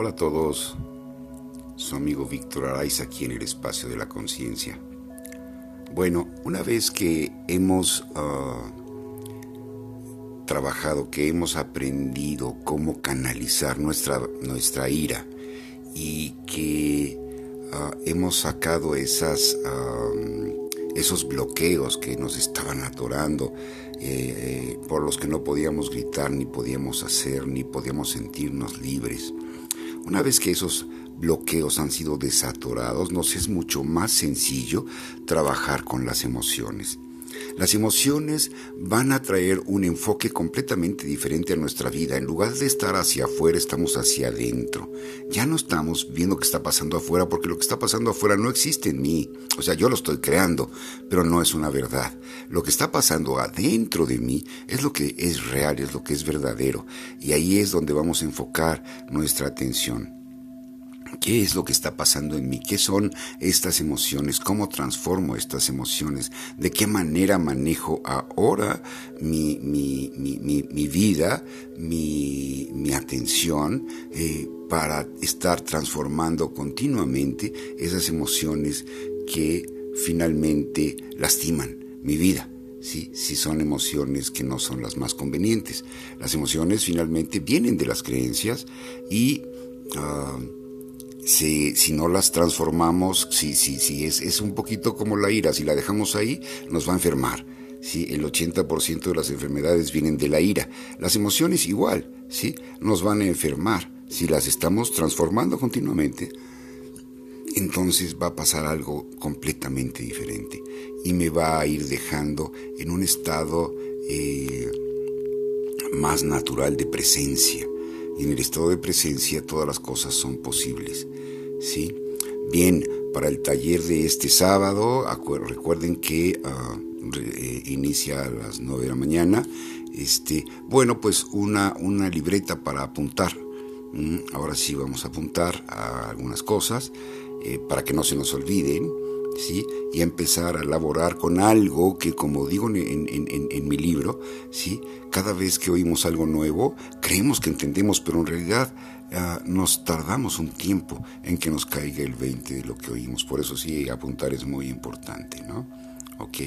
Hola a todos, su amigo Víctor Araiza aquí en el espacio de la conciencia. Bueno, una vez que hemos ah, trabajado, que hemos aprendido cómo canalizar nuestra, nuestra ira y que ah, hemos sacado esas, esos bloqueos que nos estaban atorando, eh, eh, por los que no podíamos gritar, ni podíamos hacer, ni podíamos sentirnos libres, una vez que esos bloqueos han sido desatorados, nos es mucho más sencillo trabajar con las emociones. Las emociones van a traer un enfoque completamente diferente a nuestra vida. En lugar de estar hacia afuera, estamos hacia adentro. Ya no estamos viendo qué está pasando afuera porque lo que está pasando afuera no existe en mí. O sea, yo lo estoy creando, pero no es una verdad. Lo que está pasando adentro de mí es lo que es real, es lo que es verdadero. Y ahí es donde vamos a enfocar nuestra atención. ¿Qué es lo que está pasando en mí? ¿Qué son estas emociones? ¿Cómo transformo estas emociones? ¿De qué manera manejo ahora mi, mi, mi, vida, mi, atención eh, para estar transformando continuamente esas emociones que finalmente lastiman mi vida? ¿sí? si son emociones que no son las más convenientes. Las emociones finalmente vienen de las creencias y ah, si, si no las transformamos, si, si, si es, es un poquito como la ira, si la dejamos ahí, nos va a enfermar. ¿sí? El 80% de las enfermedades vienen de la ira. Las emociones igual, ¿sí? nos van a enfermar. Si las estamos transformando continuamente, entonces va a pasar algo completamente diferente y me va a ir dejando en un estado eh, más natural de presencia y en el estado de presencia todas las cosas son posibles. ¿Sí? Bien, para el taller de este sábado, recuerden que ah, eh, inicia a las 9 de la mañana. Este, bueno, pues una, una libreta para apuntar. ahora sí vamos a apuntar a algunas cosas eh, para que no se nos olviden. ¿Sí? y empezar a elaborar con algo que, como digo en, mi libro, ¿sí? cada vez que oímos algo nuevo, creemos que entendemos, pero en realidad ah, nos tardamos un tiempo en que nos caiga el 20 de lo que oímos. Por eso sí, apuntar es muy importante, ¿no? Ok,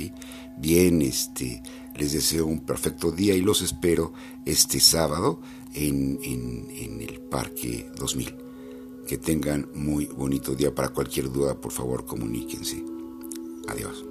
bien, este, les deseo un perfecto día y los espero este sábado en, en el Parque 2000. Que tengan muy bonito día. Para cualquier duda, por favor, comuníquense. Adiós.